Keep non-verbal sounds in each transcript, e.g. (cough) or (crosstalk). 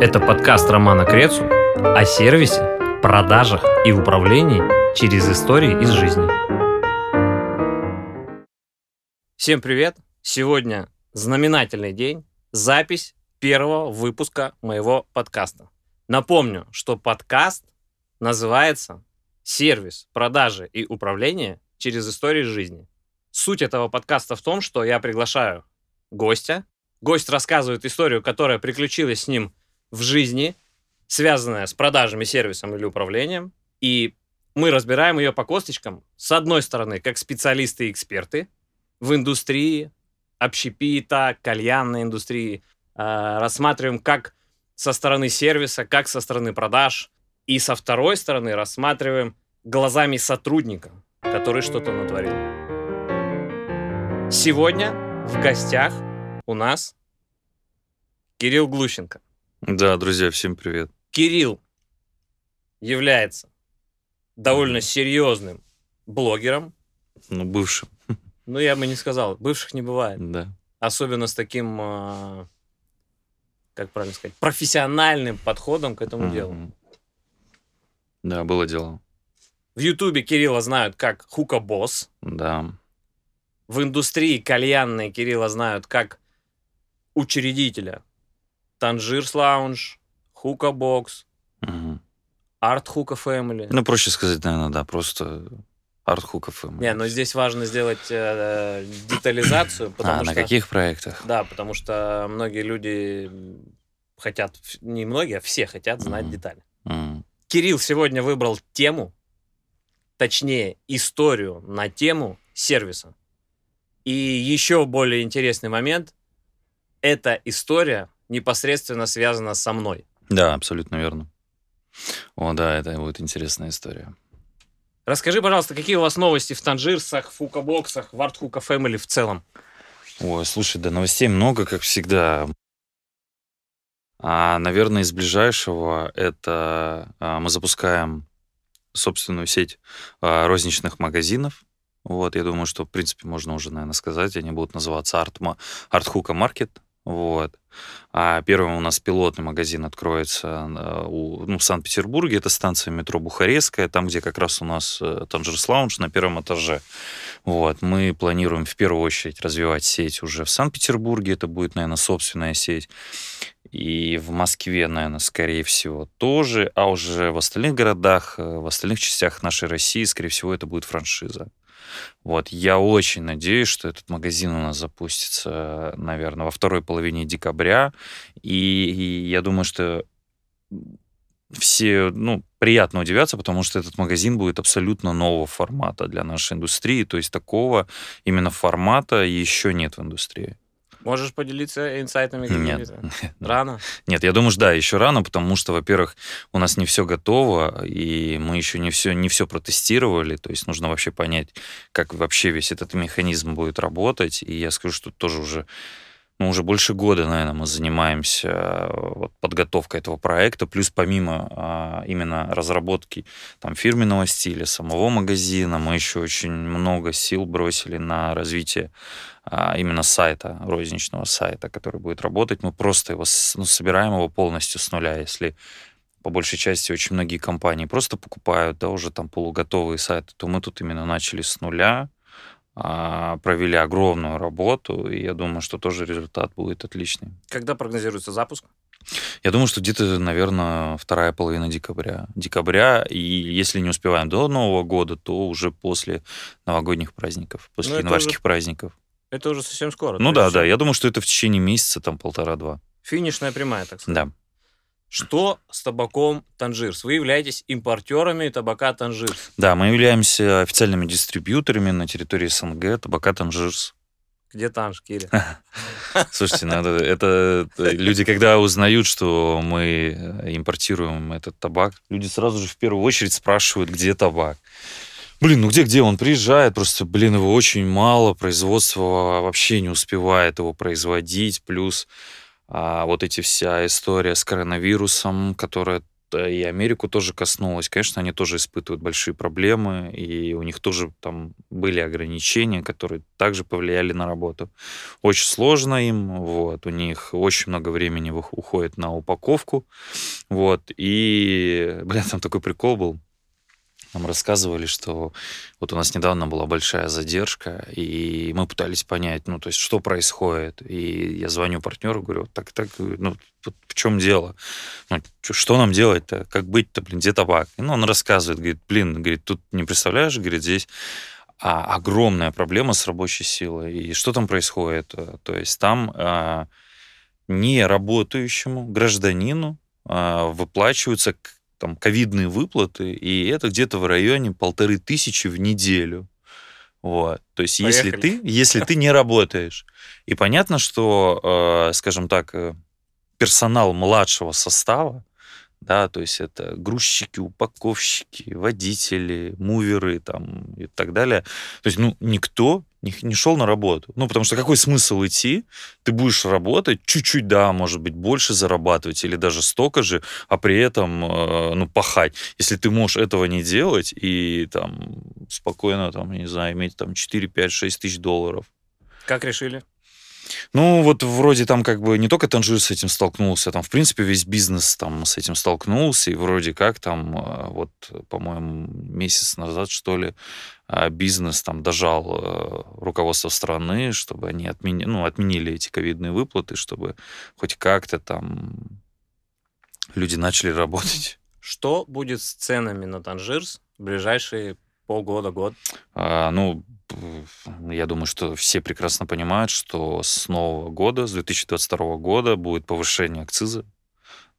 Это подкаст Романа Крецу о сервисе, продажах и управлении через истории из жизни. Всем привет! Сегодня знаменательный день, запись первого выпуска моего подкаста. Напомню, что подкаст называется «Сервис, продажи и управление через истории жизни». Суть этого подкаста в том, что я приглашаю гостя. Гость рассказывает историю, которая приключилась с ним в жизни, связанная с продажами, сервисом или управлением. И мы разбираем ее по косточкам. С одной стороны, как специалисты и эксперты в индустрии, общепита, кальянной индустрии. Э, рассматриваем как со стороны сервиса, как со стороны продаж. И со второй стороны рассматриваем глазами сотрудника, который что-то натворил. Сегодня в гостях у нас Кирилл Глущенко. Да, друзья, всем привет. Кирилл является довольно серьезным блогером. Ну, бывшим. (laughs) Ну, я бы не сказал, бывших не бывает. Да. Особенно с таким, а, как правильно сказать, профессиональным подходом к этому делу. Да, было дело. В Ютубе Кирилла знают как Хука Босс. Да. В индустрии кальянной Кирилла знают как учредителя Танжирс Лаунж, Хука Бокс. Арт Хука Фэмили. Ну, проще сказать, наверное, да, просто артхуков. Не, но здесь важно сделать э, детализацию, потому А, что... на каких проектах? Да, потому что многие люди хотят, не многие, а все хотят знать Мгм. детали. М. Кирилл сегодня выбрал тему, точнее, историю на тему сервиса. И еще более интересный момент, эта история непосредственно связана со мной. Да, абсолютно верно. О, да, это будет интересная история. Расскажи, пожалуйста, какие у вас новости в Танжирсах, Фукабоксах, в Артхука Фэмили в целом? Ой, слушай, да новостей много, как всегда. А, наверное, из ближайшего это а, мы запускаем собственную сеть а, розничных магазинов. Вот, я думаю, что, в принципе, можно уже, наверное, сказать. Они будут называться Артма, Артхука Маркет. Вот. А первым у нас пилотный магазин откроется а, у, ну, в Санкт-Петербурге. Это станция метро Бухарестская, там, где как раз у нас э, Танжерс Лаунж на первом этаже. Вот. Мы планируем в первую очередь развивать сеть уже в Санкт-Петербурге. Это будет, наверное, собственная сеть. И в Москве, наверное, скорее всего, тоже. А уже в остальных городах, э, в остальных частях нашей России, скорее всего, это будет франшиза. Вот, я очень надеюсь, что этот магазин у нас запустится, наверное, во второй половине декабря. И, и я думаю, что все, ну, приятно удивятся, потому что этот магазин будет абсолютно нового формата для нашей индустрии. То есть такого именно формата еще нет в индустрии. Можешь поделиться инсайтами? (laughs) Нет. Рано? Нет, я думаю, что да, еще рано, потому что, во-первых, у нас не все готово, и мы еще не все, не все протестировали, то есть нужно вообще понять, как вообще весь этот механизм будет работать, и я скажу, что тоже уже ну, уже больше года, наверное, мы занимаемся э, вот, подготовкой этого проекта, плюс помимо а, именно разработки там, фирменного стиля, самого магазина, мы еще очень много сил бросили на развитие а, именно сайта, розничного сайта, который будет работать. Мы просто его ну, собираем его полностью с нуля, если по большей части очень многие компании просто покупают, да, уже там полуготовые сайты, то мы тут именно начали с нуля, провели огромную работу, и я думаю, что тоже результат будет отличный. Когда прогнозируется запуск? Я думаю, что где-то, наверное, вторая половина декабря. Декабря, и если не успеваем до Нового года, то уже после новогодних праздников, после Ну, это январских уже праздников. Это уже совсем скоро. Ну да, да, я думаю, что это в течение месяца, там, полтора-два. Финишная прямая, так сказать. Да. Что с табаком Танжирс? Вы являетесь импортерами табака Танжирс. Да, мы являемся официальными дистрибьюторами на территории СНГ, табака Танжирс. Где Танж, Кири? (laughs) Слушайте, надо, это э, люди, когда узнают, что мы э, импортируем этот табак, люди сразу же в первую очередь спрашивают, где табак. Блин, ну где-где он приезжает, просто, блин, его очень мало, производство вообще не успевает его производить, плюс а, вот эти вся история с коронавирусом, которая и Америку тоже коснулось. Конечно, они тоже испытывают большие проблемы, и у них тоже там были ограничения, которые также повлияли на работу. Очень сложно им, вот, у них очень много времени уходит на упаковку, вот, и, (laughs) блин, там такой прикол был, нам рассказывали, что вот у нас недавно была большая задержка, и мы пытались понять, ну, то есть, что происходит. И я звоню партнеру, говорю, так, так, ну, в чем дело? Ну, что нам делать-то? Как быть-то, блин, где табак? И, ну, он рассказывает, говорит, блин, говорит, тут не представляешь, говорит, здесь а, огромная проблема с рабочей силой. И что там происходит? То есть там а, не работающему гражданину а, выплачиваются там ковидные выплаты, и это где-то в районе полторы тысячи в неделю. Вот. То есть, Поехали. если ты, если ты не работаешь. И понятно, что, э, скажем так, э, персонал младшего состава, да, то есть это грузчики, упаковщики, водители, муверы там и так далее. То есть, ну, никто не, не шел на работу. Ну, потому что какой смысл идти? Ты будешь работать, чуть-чуть, да, может быть, больше зарабатывать или даже столько же, а при этом, э, ну, пахать. Если ты можешь этого не делать и там спокойно, там, не знаю, иметь там 4, 5, 6 тысяч долларов. Как решили? Ну, вот вроде там как бы не только Танжир с этим столкнулся, там, в принципе, весь бизнес там с этим столкнулся, и вроде как там, э, вот, по-моему, месяц назад, что ли, а, бизнес там дожал э, руководство страны, чтобы они отмени, ну, отменили эти ковидные выплаты, чтобы хоть как-то там люди начали работать. Что будет с ценами на Танжирс в ближайшие полгода, год? А, ну, я думаю, что все прекрасно понимают, что с нового года, с 2022 года будет повышение акциза,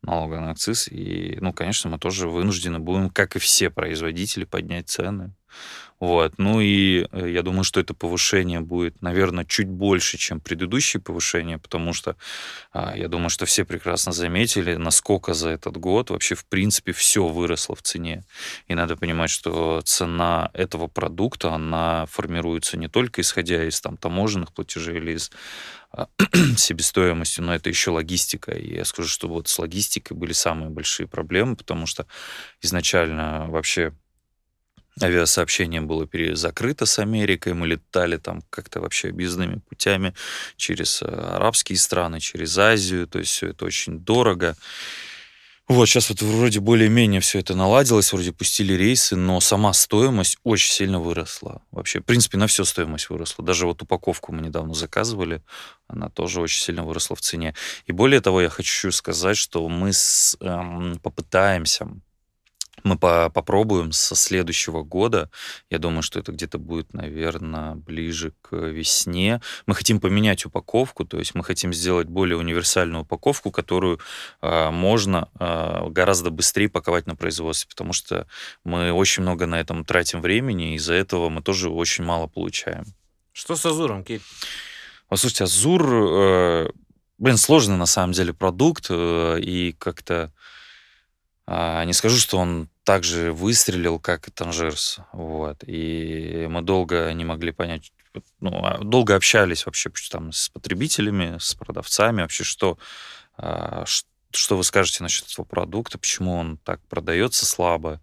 налога на акциз. И, ну, конечно, мы тоже вынуждены будем, как и все производители, поднять цены. Вот. Ну и э, я думаю, что это повышение будет, наверное, чуть больше, чем предыдущее повышение, потому что а, я думаю, что все прекрасно заметили, насколько за этот год вообще в принципе все выросло в цене. И надо понимать, что цена этого продукта, она формируется не только исходя из там таможенных платежей или из а, (clears throat) себестоимости, но это еще логистика. И я скажу, что вот с логистикой были самые большие проблемы, потому что изначально вообще авиасообщение было закрыто с Америкой, мы летали там как-то вообще объездными путями через э, арабские страны, через Азию, то есть все это очень дорого. Вот, сейчас вот вроде более-менее все это наладилось, вроде пустили рейсы, но сама стоимость очень сильно выросла. Вообще, в принципе, на всю стоимость выросла. Даже вот упаковку мы недавно заказывали, она тоже очень сильно выросла в цене. И более того, я хочу сказать, что мы с, эм, попытаемся мы по попробуем со следующего года. Я думаю, что это где-то будет, наверное, ближе к весне. Мы хотим поменять упаковку, то есть мы хотим сделать более универсальную упаковку, которую э, можно э, гораздо быстрее паковать на производстве, потому что мы очень много на этом тратим времени, и из-за этого мы тоже очень мало получаем. Что с Азуром, Кейт? Слушайте, Азур, э, блин, сложный на самом деле продукт, э, и как-то а, не скажу, что он так же выстрелил, как и Танжерс. Вот. И мы долго не могли понять, ну, а, долго общались вообще там с потребителями, с продавцами, вообще что, а, что вы скажете насчет этого продукта, почему он так продается слабо.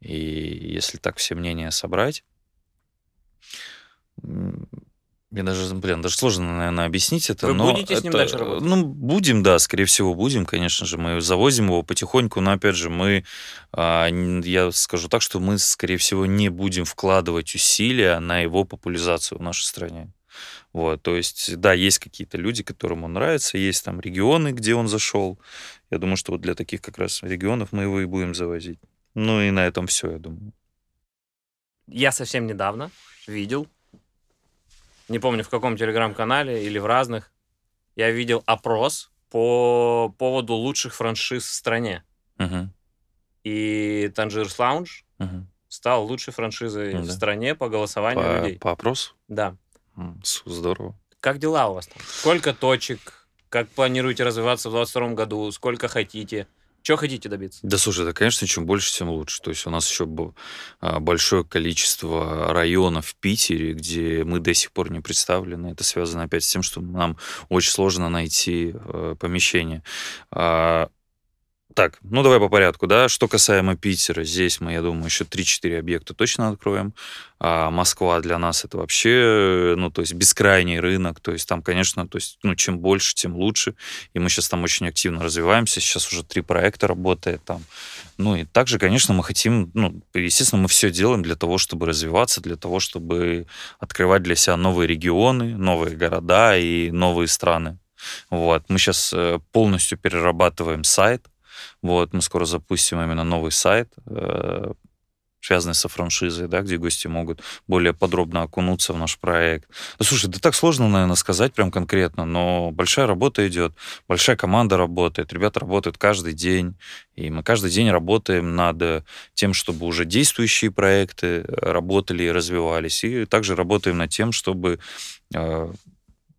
И если так все мнения собрать, мне даже, блин, даже сложно, наверное, объяснить это. Вы но будете это, с ним дальше работать? Ну, будем, да, скорее всего, будем, конечно же. Мы завозим его потихоньку, но, опять же, мы, а, я скажу так, что мы, скорее всего, не будем вкладывать усилия на его популяризацию в нашей стране. Вот, то есть, да, есть какие-то люди, которым он нравится, есть там регионы, где он зашел. Я думаю, что вот для таких как раз регионов мы его и будем завозить. Ну и на этом все, я думаю. Я совсем недавно видел не помню в каком телеграм-канале или в разных, я видел опрос по поводу лучших франшиз в стране. Uh-huh. И Tangiers Lounge uh-huh. стал лучшей франшизой uh-huh. в стране по голосованию по, людей. По опросу? Да. Здорово. Как дела у вас там? Сколько точек? Как планируете развиваться в 2022 году? Сколько хотите? Чего хотите добиться? Да слушай, это, конечно, чем больше, тем лучше. То есть у нас еще а, большое количество районов в Питере, где мы до сих пор не представлены. Это связано опять с тем, что нам очень сложно найти э, помещение. Так, ну давай по порядку, да. Что касаемо Питера, здесь мы, я думаю, еще 3-4 объекта точно откроем. А Москва для нас это вообще, ну, то есть бескрайний рынок. То есть там, конечно, то есть, ну, чем больше, тем лучше. И мы сейчас там очень активно развиваемся. Сейчас уже три проекта работает там. Ну и также, конечно, мы хотим, ну, естественно, мы все делаем для того, чтобы развиваться, для того, чтобы открывать для себя новые регионы, новые города и новые страны. Вот. Мы сейчас э, полностью перерабатываем сайт, вот, мы скоро запустим именно новый сайт, э, связанный со франшизой, да, где гости могут более подробно окунуться в наш проект. Да, слушай, да так сложно, наверное, сказать прям конкретно, но большая работа идет, большая команда работает, ребята работают каждый день, и мы каждый день работаем над тем, чтобы уже действующие проекты работали и развивались, и также работаем над тем, чтобы э,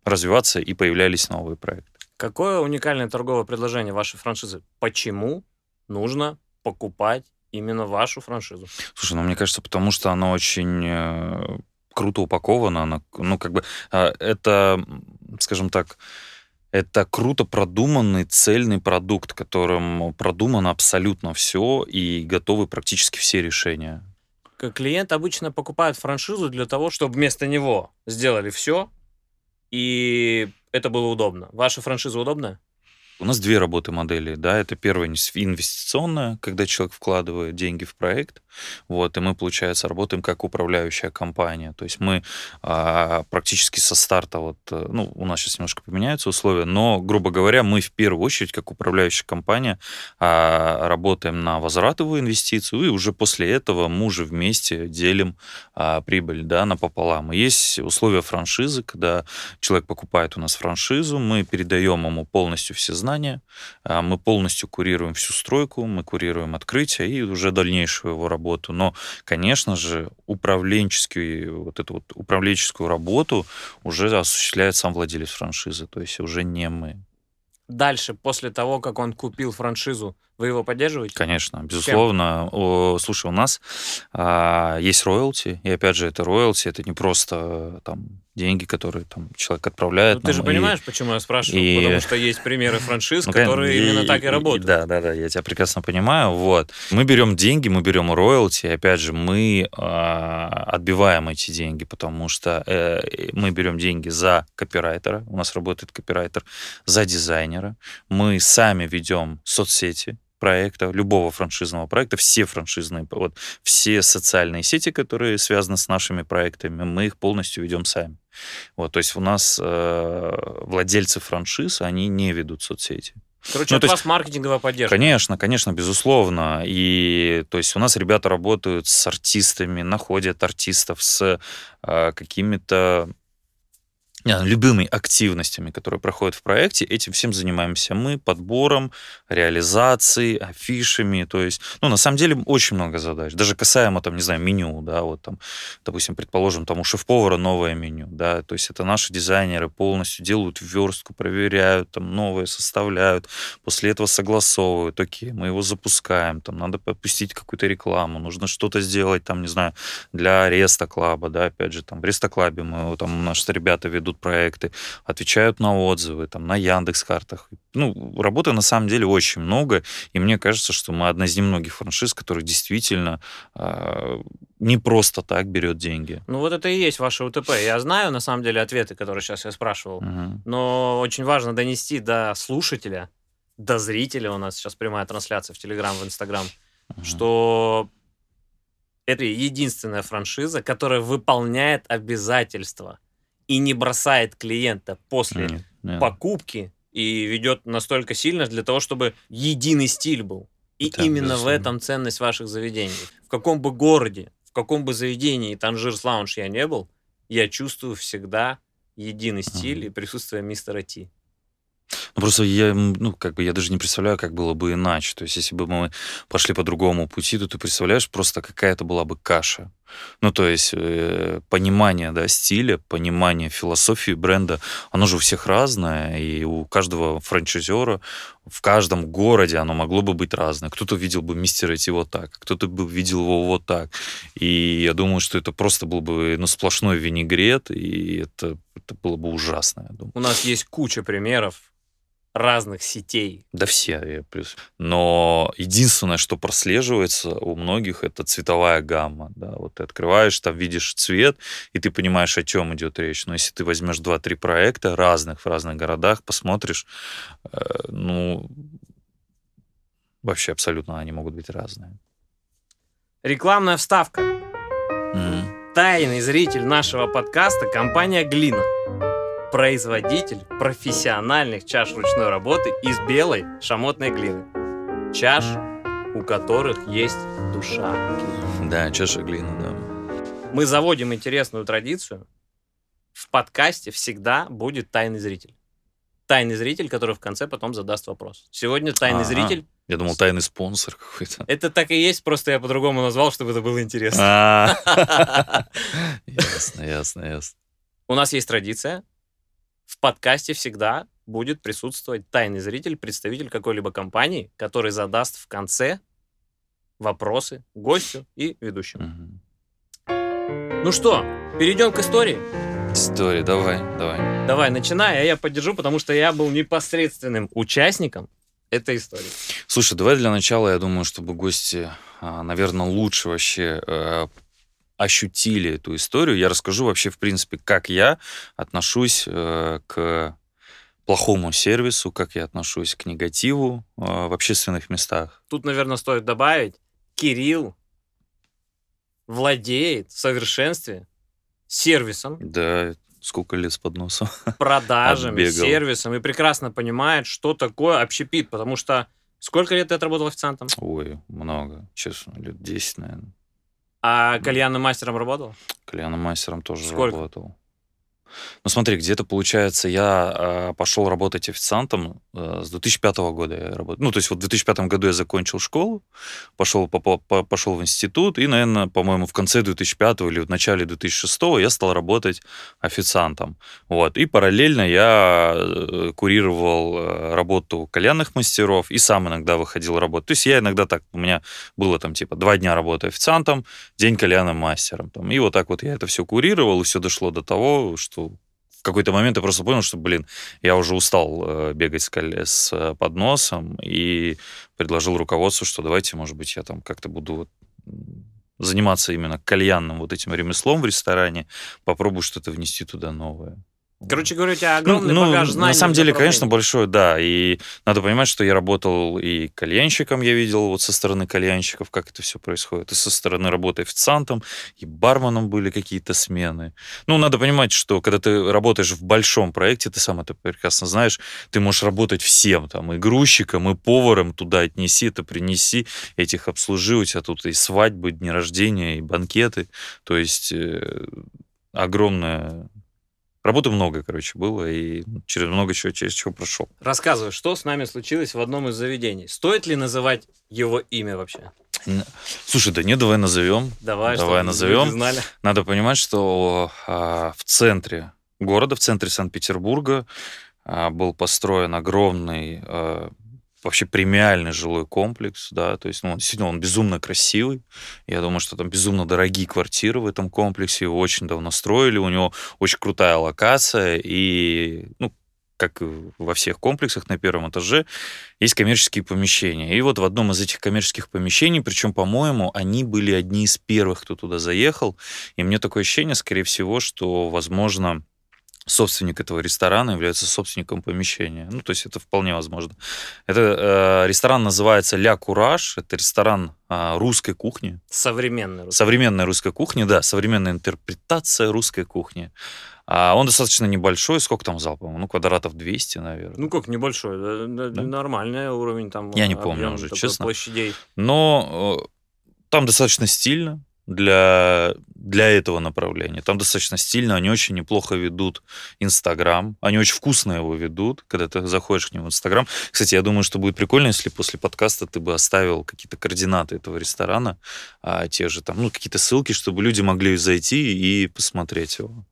развиваться и появлялись новые проекты. Какое уникальное торговое предложение вашей франшизы? Почему нужно покупать именно вашу франшизу? Слушай, ну мне кажется, потому что она очень э, круто упакована, она, ну как бы э, это, скажем так, это круто продуманный цельный продукт, которым продумано абсолютно все и готовы практически все решения. Клиент обычно покупает франшизу для того, чтобы вместо него сделали все, и это было удобно. Ваша франшиза удобная? У нас две работы модели, да, это первая инвестиционная, когда человек вкладывает деньги в проект, вот, и мы, получается, работаем как управляющая компания, то есть мы а, практически со старта, вот, э, ну, у нас сейчас немножко поменяются условия, но, грубо говоря, мы в первую очередь, как управляющая компания, а, работаем на возвратовую инвестицию, и уже после этого мы уже вместе делим а, прибыль, да, напополам. И есть условия франшизы, когда человек покупает у нас франшизу, мы передаем ему полностью все знания. А, мы полностью курируем всю стройку, мы курируем открытие и уже дальнейшую его работу. Но, конечно же, управленческую, вот эту вот управленческую работу уже осуществляет сам владелец франшизы, то есть уже не мы. Дальше, после того, как он купил франшизу, вы его поддерживаете? Конечно, безусловно. О, слушай, у нас а, есть роялти, и опять же, это роялти, это не просто там деньги, которые там человек отправляет. Ну, ты же и... понимаешь, почему я спрашиваю, и... потому что есть примеры франшиз, (laughs) ну, которые и... именно так и работают. Да, да, да, я тебя прекрасно понимаю. Вот. Мы берем деньги, мы берем роялти, опять же, мы э, отбиваем эти деньги, потому что э, мы берем деньги за копирайтера, у нас работает копирайтер, за дизайнера, мы сами ведем соцсети, проекта, любого франшизного проекта, все франшизные, вот все социальные сети, которые связаны с нашими проектами, мы их полностью ведем сами. Вот, то есть у нас э, владельцы франшиз, они не ведут соцсети. Короче, ну, от вас есть, маркетинговая поддержка. Конечно, конечно, безусловно. И то есть у нас ребята работают с артистами, находят артистов с э, какими-то любыми активностями, которые проходят в проекте, этим всем занимаемся мы, подбором, реализацией, афишами, то есть, ну, на самом деле, очень много задач, даже касаемо, там, не знаю, меню, да, вот там, допустим, предположим, там у шеф-повара новое меню, да, то есть это наши дизайнеры полностью делают верстку, проверяют, там, новые составляют, после этого согласовывают, окей, мы его запускаем, там, надо попустить какую-то рекламу, нужно что-то сделать, там, не знаю, для Реста Клаба, да, опять же, там, в Реста Клабе мы, там, наши ребята ведут ведут проекты, отвечают на отзывы, там, на Яндекс картах. Ну, работы на самом деле очень много, и мне кажется, что мы одна из немногих франшиз, которых действительно э, не просто так берет деньги. Ну, вот это и есть ваше УТП. Я знаю, на самом деле, ответы, которые сейчас я спрашивал, угу. но очень важно донести до слушателя, до зрителя, у нас сейчас прямая трансляция в Телеграм, в Инстаграм, угу. что это единственная франшиза, которая выполняет обязательства и не бросает клиента после нет, нет. покупки и ведет настолько сильно для того, чтобы единый стиль был. И да, именно безусловно. в этом ценность ваших заведений. В каком бы городе, в каком бы заведении Танжирс Лаунж я не был, я чувствую всегда единый стиль uh-huh. и присутствие мистера Ти. Ну, просто я, ну, как бы я даже не представляю, как было бы иначе. То есть, если бы мы пошли по другому пути, то ты представляешь, просто какая-то была бы каша. Ну, то есть, э, понимание, да, стиля, понимание философии бренда, оно же у всех разное, и у каждого франчайзера в каждом городе оно могло бы быть разное. Кто-то видел бы мистера идти вот так, кто-то бы видел его вот так. И я думаю, что это просто был бы ну, сплошной винегрет, и это, это было бы ужасно, я думаю. У нас есть куча примеров разных сетей. Да все, плюс. Но единственное, что прослеживается у многих, это цветовая гамма. Да? Вот ты открываешь, там видишь цвет, и ты понимаешь, о чем идет речь. Но если ты возьмешь два-три проекта разных в разных городах, посмотришь, э, ну, вообще абсолютно они могут быть разные. Рекламная вставка. Мгм. Тайный зритель нашего подкаста – компания «Глина». Производитель профессиональных чаш ручной работы из белой шамотной глины. Чаш, у которых есть душа. Да, чаша глины, да. Мы заводим интересную традицию. В подкасте всегда будет тайный зритель. Тайный зритель, который в конце потом задаст вопрос. Сегодня тайный Ага. зритель. Я думал, тайный спонсор какой-то. Это так и есть, просто я по-другому назвал, чтобы это было интересно. А. (laughs) Ясно, ясно, ясно. У нас есть традиция. В подкасте всегда будет присутствовать тайный зритель, представитель какой-либо компании, который задаст в конце вопросы гостю и ведущему. Мгм. Ну что, перейдем к истории. История, давай, давай. Давай, начинай, а я поддержу, потому что я был непосредственным участником этой истории. Слушай, давай для начала, я думаю, чтобы гости, наверное, лучше вообще э, ощутили эту историю. Я расскажу вообще, в принципе, как я отношусь э, к плохому сервису, как я отношусь к негативу э, в общественных местах. Тут, наверное, стоит добавить, Кирилл владеет в совершенстве сервисом, Да, сколько лет с под носом. (laughs) продажами, Отбегал. сервисом и прекрасно понимает, что такое общепит, потому что сколько лет ты отработал официантом? Ой, много, честно, лет 10, наверное. А кальянным мастером работал? Кальяном мастером тоже Сколько? работал. Ну смотри, где-то получается, я э, пошел работать официантом э, с 2005 года. Я работаю. Ну, то есть вот в 2005 году я закончил школу, пошел, попо- по- пошел в институт, и, наверное, по-моему, в конце 2005 или в начале 2006 я стал работать официантом. Вот. И параллельно я э, курировал э, работу кальянных мастеров и сам иногда выходил работать. То есть я иногда так, у меня было там типа два дня работы официантом, день кальянным мастером. Там. И вот так вот я это все курировал, и все дошло до того, что в какой-то момент я просто понял, что, блин, я уже устал э, бегать с, с э, подносом, и предложил руководству, что давайте, может быть, я там как-то буду заниматься именно кальянным вот этим ремеслом в ресторане, попробую что-то внести туда новое. Короче говоря, у тебя Ну, огромный ну, багаж знаний. на самом деле, конечно, большой, да. И надо понимать, что я работал и кальянщиком, я видел вот со стороны кальянщиков, как это все происходит, и со стороны работы официантом, и барменом были какие-то смены. Ну, надо понимать, что когда ты работаешь в большом проекте, ты сам это прекрасно знаешь, ты можешь работать всем, там, и грузчиком, и поваром туда отнеси, это принеси, этих обслужи, у тебя тут и свадьбы, дни рождения, и банкеты. То есть э, огромная... Работы много, короче, было, и через много чего, через чего прошел. Рассказывай, что с нами случилось в одном из заведений. Стоит ли называть его имя вообще? Слушай, да не, давай назовем. Давай, Давай назовем. знали. Надо понимать, что а, в центре города, в центре Санкт-Петербурга а, был построен огромный а, вообще премиальный жилой комплекс, да, то есть, ну, он действительно, он безумно красивый. Я думаю, что там безумно дорогие квартиры в этом комплексе, его очень давно строили, у него очень крутая локация, и, ну, как во всех комплексах на первом этаже, есть коммерческие помещения. И вот в одном из этих коммерческих помещений, причем, по-моему, они были одни из первых, кто туда заехал. И мне такое ощущение, скорее всего, что, возможно, собственник этого ресторана является собственником помещения. Ну, то есть это вполне возможно. Это э, ресторан называется «Ля Кураж». Это ресторан а, русской кухни. Современный. русский. Современная русская кухня, да, современная интерпретация русской кухни. А он достаточно небольшой, сколько там зал, по-моему, ну, квадратов 200, наверное. Ну как, небольшой, да, да, нормальный уровень там. Я не помню уже, честно. Площадей. Но э, там достаточно стильно для, для этого направления. Там достаточно стильно, они очень неплохо ведут Инстаграм, они очень вкусно его ведут, когда ты заходишь к ним в Инстаграм. Кстати, я думаю, что будет прикольно, если после подкаста ты бы оставил какие-то координаты этого ресторана, а, те же там, ну, какие-то ссылки, чтобы люди могли зайти и посмотреть его.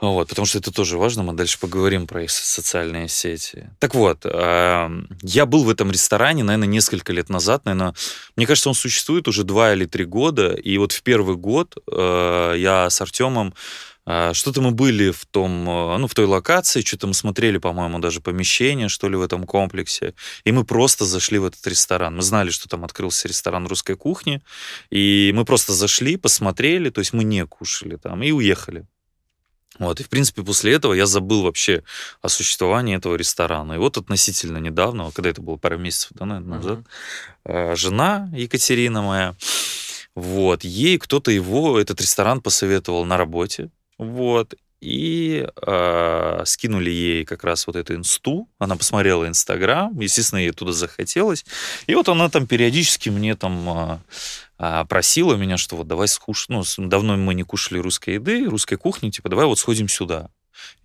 Вот, потому что это тоже важно, мы дальше поговорим про их со- социальные сети. Так вот, эм, я был в этом ресторане, наверное, несколько лет назад, наверное, мне кажется, он существует уже два или три года, и вот в первый год э, я с Артемом А, Что-то мы были в том, э, ну, в той локации, что-то мы смотрели, по-моему, даже помещение, что ли, в этом комплексе. И мы просто зашли в этот ресторан. Мы знали, что там открылся ресторан русской кухни. И мы просто зашли, посмотрели, то есть мы не кушали там и уехали. Вот, и, в принципе, после этого я забыл вообще о существовании этого ресторана. И вот относительно недавно, когда это было пару месяцев да, наверное, назад, э, жена Екатерина моя, вот, ей кто-то его, этот ресторан посоветовал на работе, вот, и э, скинули ей как раз вот эту инсту, она посмотрела Инстаграм, естественно, ей туда захотелось, и вот она там периодически мне там э, а, просила меня, что вот давай скушать, ну, давно мы не кушали русской еды, русской кухни, типа давай вот сходим сюда.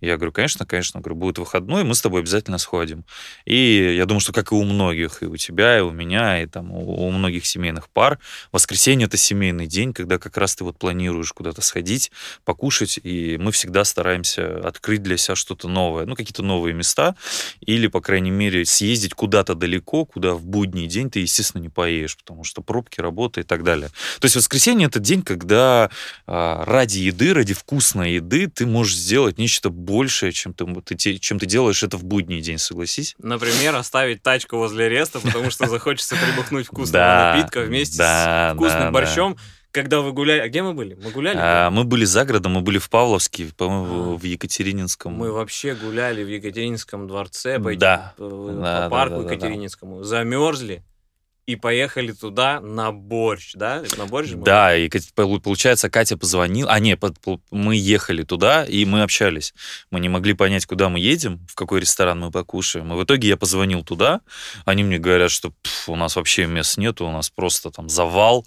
Я говорю, конечно, конечно, говорю, будет выходной, мы с тобой обязательно сходим. И я думаю, что как и у многих, и у тебя, и у меня, и там у многих семейных пар, воскресенье это семейный день, когда как раз ты вот планируешь куда-то сходить, покушать, и мы всегда стараемся открыть для себя что-то новое, ну, какие-то новые места, или, по крайней мере, съездить куда-то далеко, куда в будний день ты, естественно, не поедешь, потому что пробки, работа и так далее. То есть воскресенье это день, когда а, ради еды, ради вкусной еды ты можешь сделать нечто большее, чем ты, ты чем ты делаешь это в будний день, согласись? Например, оставить тачку возле реста, потому что захочется прибухнуть вкусного Да, напитка вместе да, с вкусным да, да. борщом. Когда вы гуляли... А где мы были? Мы гуляли? А, мы были за городом, мы были в Павловске, по-моему, А. в Екатерининском. Мы вообще гуляли в Екатерининском дворце, по, Да. по- по Да, да, парку да, да, да. Екатерининскому, замерзли и поехали туда на борщ, да? На борщ Да, и получается, Катя позвонила. А, не, мы ехали туда, и мы общались. Мы не могли понять, куда мы едем, в какой ресторан мы покушаем. И в итоге я позвонил туда. Они мне говорят, что «Пф, у нас вообще мест нету, у нас просто там завал.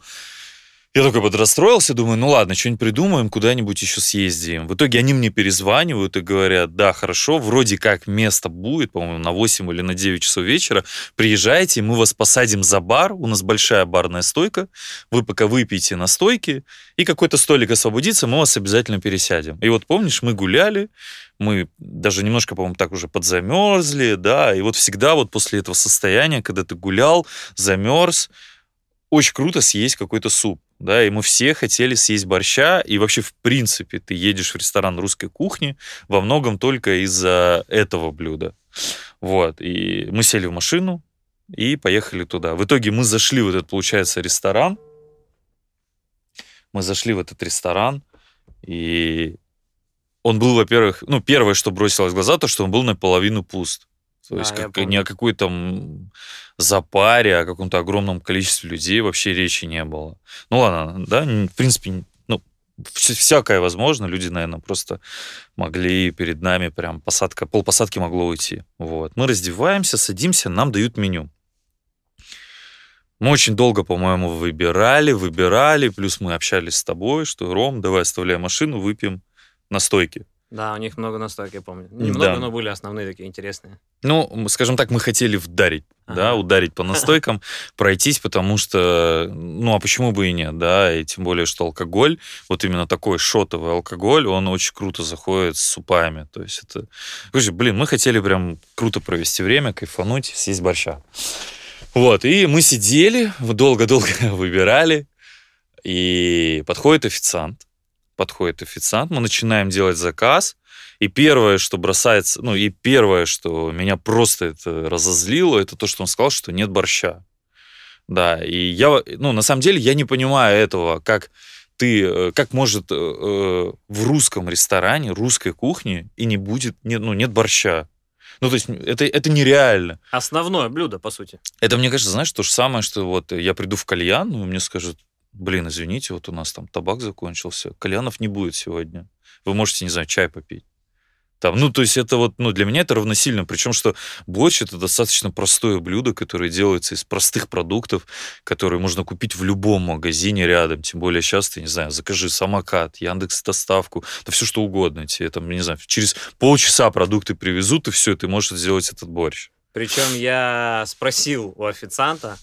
Я такой подрастроился, думаю, ну ладно, что-нибудь придумаем, куда-нибудь еще съездим. В итоге они мне перезванивают и говорят, да, хорошо, вроде как место будет, по-моему, на 8 или на 9 часов вечера. Приезжайте, мы вас посадим за бар, у нас большая барная стойка, вы пока выпьете на стойке, и какой-то столик освободится, мы вас обязательно пересядем. И вот помнишь, мы гуляли, мы даже немножко, по-моему, так уже подзамерзли, да, и вот всегда вот после этого состояния, когда ты гулял, замерз, очень круто съесть какой-то суп, да, и мы все хотели съесть борща, и вообще, в принципе, ты едешь в ресторан русской кухни во многом только из-за этого блюда. Вот, и мы сели в машину и поехали туда. В итоге мы зашли в этот, получается, ресторан, мы зашли в этот ресторан, и он был, во-первых, ну, первое, что бросилось в глаза, то, что он был наполовину пуст. То есть как, ни о какой-то м, запаре, о каком-то огромном количестве людей вообще речи не было. Ну ладно, да, в принципе, ну, вс- всякое возможно. Люди, наверное, просто могли перед нами прям посадка, полпосадки могло уйти. Вот. Мы раздеваемся, садимся, нам дают меню. Мы очень долго, по-моему, выбирали, выбирали, плюс мы общались с тобой, что, Ром, давай оставляй машину, выпьем на стойке. Да, у них много настойк, я помню. Немного, Да. но были основные такие интересные. Ну, скажем так, мы хотели вдарить, да, Ага. ударить по (laughs) настойкам, пройтись, потому что, ну, а почему бы и нет, да, и тем более, что алкоголь, вот именно такой шотовый алкоголь, он очень круто заходит с супами, то есть это... Слушай, блин, мы хотели прям круто провести время, кайфануть, съесть борща. Вот, и мы сидели, долго-долго (laughs) выбирали, и подходит официант, подходит официант, мы начинаем делать заказ, и первое, что бросается, ну и первое, что меня просто это разозлило, это то, что он сказал, что нет борща. Да, и я, ну, на самом деле, я не понимаю этого, как ты, э, как может э, э, в русском ресторане, русской кухне и не будет, нет, ну, нет борща. Ну, то есть это, это нереально. Основное блюдо, по сути. Это, мне кажется, знаешь, то же самое, что вот я приду в кальян, и мне скажут, блин, извините, вот у нас там табак закончился, кальянов не будет сегодня. Вы можете, не знаю, чай попить. Там, ну, то есть это вот, ну, для меня это равносильно. Причем, что борщ это достаточно простое блюдо, которое делается из простых продуктов, которые можно купить в любом магазине рядом. Тем более сейчас ты, не знаю, закажи самокат, Яндекс доставку, да все что угодно. Тебе там, не знаю, через полчаса продукты привезут, и все, ты можешь сделать этот борщ. Причем я спросил у официанта,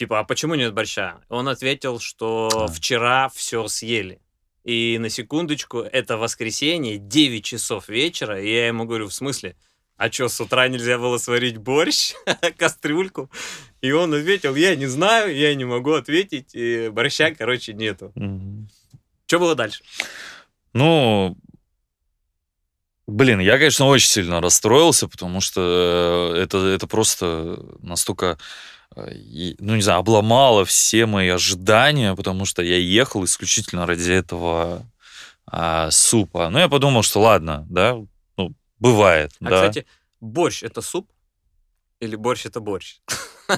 типа, а почему нет борща? Он ответил, что А. вчера все съели. И на секундочку, это воскресенье, 9 часов вечера, и я ему говорю, в смысле? А что, с утра нельзя было сварить борщ, (laughs) кастрюльку? И он ответил, я не знаю, я не могу ответить, и борща, короче, нету. Мгм. Что было дальше? Ну, блин, я, конечно, очень сильно расстроился, потому что э, это, это просто настолько, ну, не знаю, обломало все мои ожидания, потому что я ехал исключительно ради этого а, супа. Ну, я подумал, что ладно, да, ну, бывает, А, да. кстати, борщ это суп? Или борщ это борщ?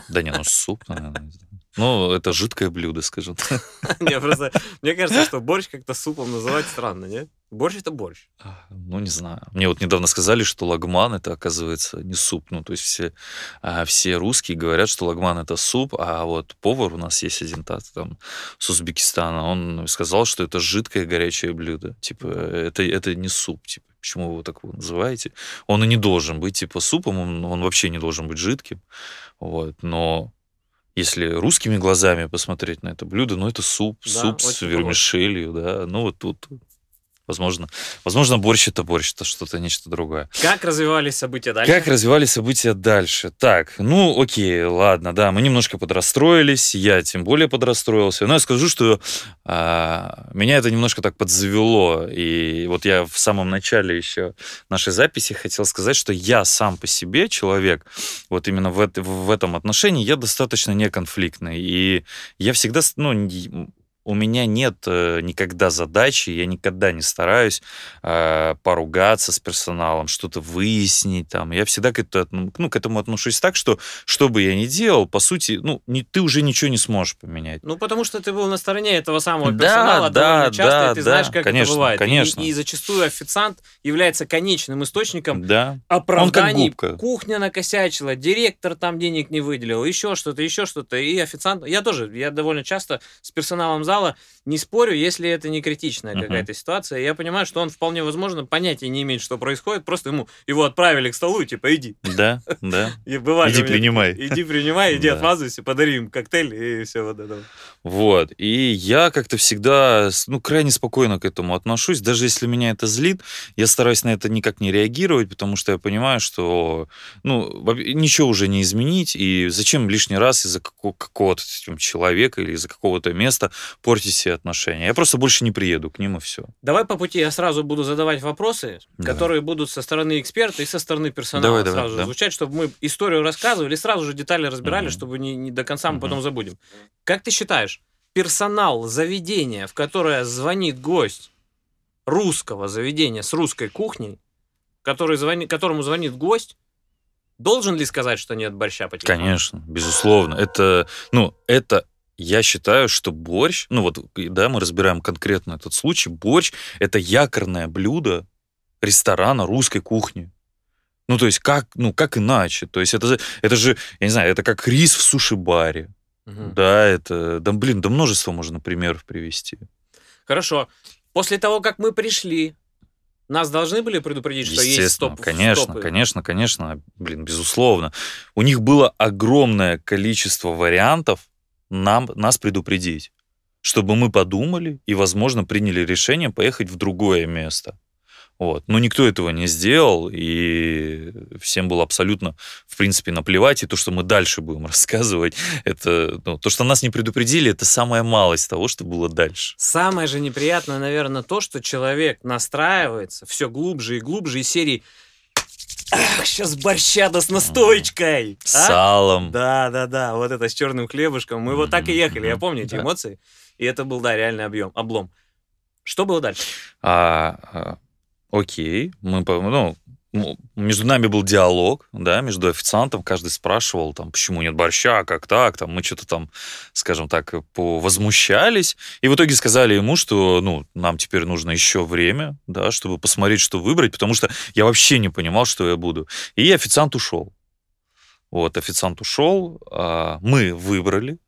Да не, ну суп, наверное. Ну, это жидкое блюдо, скажем так. (laughs) Не, просто мне кажется, что борщ как-то супом называть странно, не? Борщ это борщ. Ну, не знаю. Мне вот недавно сказали, что лагман это, оказывается, не суп. Ну, то есть все, а, все русские говорят, что лагман это суп, а вот повар у нас есть один тат, там, с Узбекистана, он сказал, что это жидкое горячее блюдо. Типа, это, это не суп, типа. Почему вы его так называете? Он и не должен быть, типа, супом, он, он вообще не должен быть жидким. Вот, но если русскими глазами посмотреть на это блюдо, ну, это суп, Да, суп с вермишелью, да. Ну, вот тут, возможно, возможно, борщ это борщ, это что-то нечто другое. Как развивались события дальше? Как развивались события дальше? Так, ну, окей, ладно, да, мы немножко подрастроились, я тем более подрастроился. Но я скажу, что а, меня это немножко так подзавело. И вот я в самом начале еще нашей записи хотел сказать, что я сам по себе человек, вот именно в, эт- в этом отношении, я достаточно неконфликтный. И я всегда, ну, у меня нет э, никогда задачи, я никогда не стараюсь э, поругаться с персоналом, что-то выяснить там. Я всегда к, это, ну, к этому отношусь так, что что бы я ни делал, по сути, ну, не, ты уже ничего не сможешь поменять. Ну, потому что ты был на стороне этого самого Да, персонала да, довольно часто, да, и ты знаешь, да, как конечно, это бывает. И- конечно. И, зачастую официант является конечным источником Да. оправданий. губка. Кухня накосячила, директор там денег не выделил, еще что-то, еще что-то. И официант... Я тоже, я довольно часто с персоналом зала не спорю, если это не критичная Мгм. какая-то ситуация. Я понимаю, что он вполне возможно понятия не имеет, что происходит. Просто ему его отправили к столу, типа, иди. Да, да. (laughs) И бывали Иди принимай. Иди принимай, иди Да. отмазывайся, подари им коктейль и все вот это. вот. И я как-то всегда, ну, крайне спокойно к этому отношусь. Даже если меня это злит, я стараюсь на это никак не реагировать, потому что я понимаю, что, ну, ничего уже не изменить, и зачем лишний раз из-за како- какого-то там человека или из-за какого-то места портить все отношения. Я просто больше не приеду к ним, и все. Давай по пути я сразу буду задавать вопросы, Давай. которые будут со стороны эксперта и со стороны персонала Давай, давай, сразу же да. звучать, чтобы мы историю рассказывали, сразу же детали разбирали, Мгм. чтобы не, не до конца мы Мгм. потом забудем. Как ты считаешь, персонал заведения, в которое звонит гость русского заведения с русской кухней, который звони- которому звонит гость, должен ли сказать, что нет борща по телефону? Конечно, безусловно. Это, ну, это я считаю, что борщ, ну вот, да, мы разбираем конкретно этот случай, борщ — это якорное блюдо ресторана русской кухни. Ну, то есть, как, ну, как иначе? То есть, это, это же, я не знаю, это как рис в суши-баре. Мгм. Да, это, да, блин, да множество можно примеров привести. Хорошо. После того, как мы пришли, нас должны были предупредить, что есть стоп конечно, стопы? конечно, конечно, блин, безусловно. У них было огромное количество вариантов нам, нас предупредить, чтобы мы подумали и, возможно, приняли решение поехать в другое место. Вот. Но никто этого не сделал, и всем было абсолютно, в принципе, наплевать. И то, что мы дальше будем (laughs) рассказывать, это, ну, то, что нас не предупредили, это самая малость того, что было дальше. Самое же неприятное, наверное, то, что человек настраивается все глубже и глубже из серии Ах, сейчас борща да с настоечкой. С а?» салом. Да, да, да, вот это с черным хлебушком. Мы вот так и ехали, я помню эти да. эмоции. И это был, да, реальный объем, облом. Что было дальше? А, а, окей, мы, ну, ну, между нами был диалог, да, между официантом, каждый спрашивал, там, почему нет борща, как так, там, мы что-то там, скажем так, возмущались, и в итоге сказали ему, что, ну, нам теперь нужно еще время, да, чтобы посмотреть, что выбрать, потому что я вообще не понимал, что я буду. И официант ушел. Вот, официант ушел, а, мы выбрали,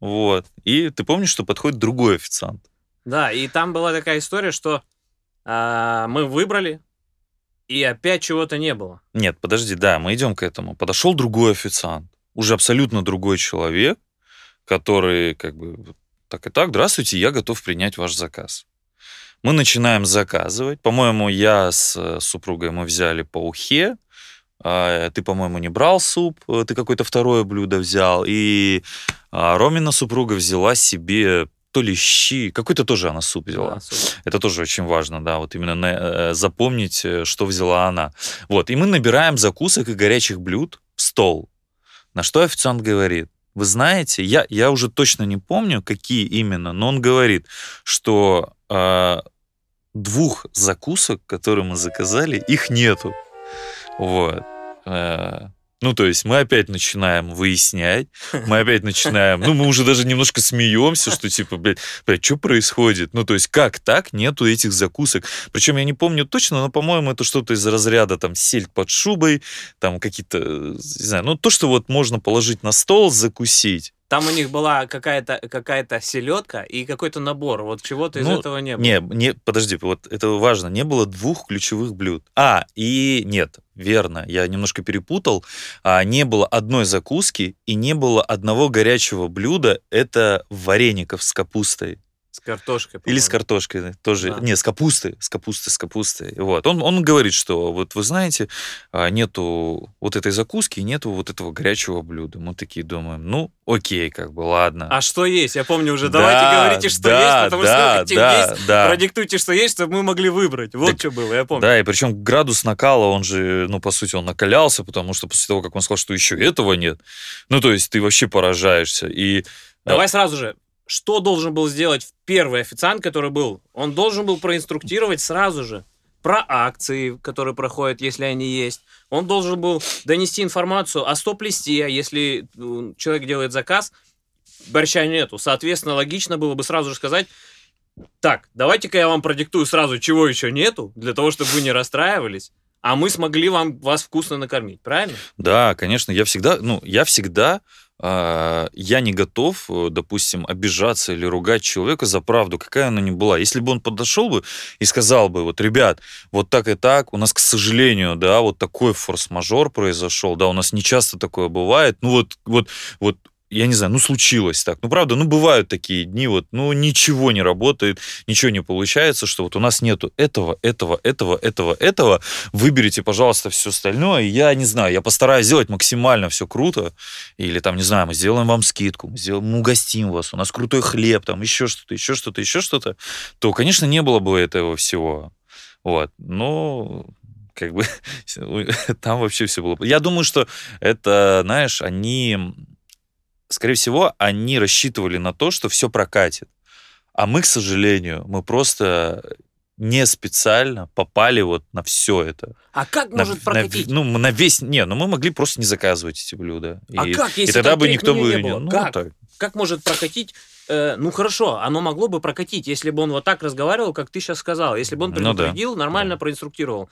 вот, и ты помнишь, что подходит другой официант? Да, и там была такая история, что а, мы выбрали, и опять чего-то не было. Нет, подожди, да, мы идем к этому. Подошел другой официант, уже абсолютно другой человек, который как бы так и так, здравствуйте, я готов принять ваш заказ. Мы начинаем заказывать. По-моему, я с э, супругой мы взяли по ухе. А, Ты, по-моему, не брал суп, э, ты какое-то второе блюдо взял. И а, Ромина супруга взяла себе то ли щи, какой-то тоже она суп взяла. Да, суп. Это тоже очень важно, да, вот именно на- э, запомнить, э, что взяла она. Вот, и мы набираем закусок и горячих блюд в стол. На что официант говорит, вы знаете, я, я уже точно не помню, какие именно, но он говорит, что э, двух закусок, которые мы заказали, их нету. Вот. Э, Ну, то есть мы опять начинаем выяснять, (laughs) мы опять начинаем, ну, мы уже даже немножко смеемся, что типа, блядь, блядь, что происходит? Ну, то есть как так нету этих закусок? Причем я не помню точно, но, по-моему, это что-то из разряда там сельдь под шубой, там какие-то, э, не знаю, ну, то, что вот можно положить на стол, закусить. Там у них была какая-то какая селедка и какой-то набор. Вот чего-то из Ну, этого не было. Не, не, подожди, вот это важно, не было двух ключевых блюд. А, и нет, верно, я немножко перепутал. А, не было одной закуски и не было одного горячего блюда, это вареников с капустой. С картошкой. Или с по-моему. картошкой да, тоже. Да. Не, с капустой, с капустой, с капустой. Вот. Он, он говорит, что вот вы знаете, а, нету вот этой закуски, нету вот этого горячего блюда. Мы такие думаем, ну, окей, как бы, ладно. А что есть? Я помню уже. Да, Давайте говорите, что да, есть, потому что да, хотим да, есть. да. Продиктуйте, что есть, чтобы мы могли выбрать. Вот Так, что было, я помню. Да, и причем градус накала, он же, ну, по сути, он накалялся, потому что после того, как он сказал, что еще этого нет, ну, то есть ты вообще поражаешься. И Давай сразу же. Что должен был сделать первый официант, который был? Он должен был проинструктировать сразу же про акции, которые проходят, если они есть. Он должен был донести информацию о стоп-листе, если м, человек делает заказ, борща нету. Соответственно, логично было бы сразу же сказать, так, давайте-ка я вам продиктую сразу, чего еще нету, для того, чтобы вы не расстраивались, а мы смогли вам вас вкусно накормить, правильно? Да, конечно, я всегда, ну, я всегда, я не готов, э, допустим, обижаться или ругать человека за правду, какая она ни была. Если бы он подошел бы и сказал бы, вот, ребят, вот так и так, у нас, к сожалению, да, вот такой форс-мажор произошел, да, у нас не часто такое бывает, ну, вот, вот, вот, я не знаю, ну, случилось так. Ну, правда, ну, бывают такие дни, вот, ну, ничего не работает, ничего не получается, что вот у нас нету этого, этого, этого, этого, этого, выберите, пожалуйста, все остальное. И Я не знаю, я постараюсь сделать максимально все круто. Или там, не знаю, мы сделаем вам скидку, мы, сделаем, мы угостим вас, у нас крутой хлеб, там еще что-то, еще что-то, еще что-то. То, конечно, не было бы этого всего. Вот. Но как бы (laughs) там вообще все было. Я думаю, что это, знаешь, они, скорее всего, они рассчитывали на то, что все прокатит. А мы, к сожалению, мы просто не специально попали вот на все это. А как На- может на- прокатить? ну, на весь... Не, ну мы могли просто не заказывать эти блюда. А и, как, и если тогда там бы никто бы... не было? Ну, Как? так. как может прокатить? э, ну хорошо, оно могло бы прокатить, если бы он вот так разговаривал, как ты сейчас сказал, если бы он Ну да, предупредил, нормально да. проинструктировал.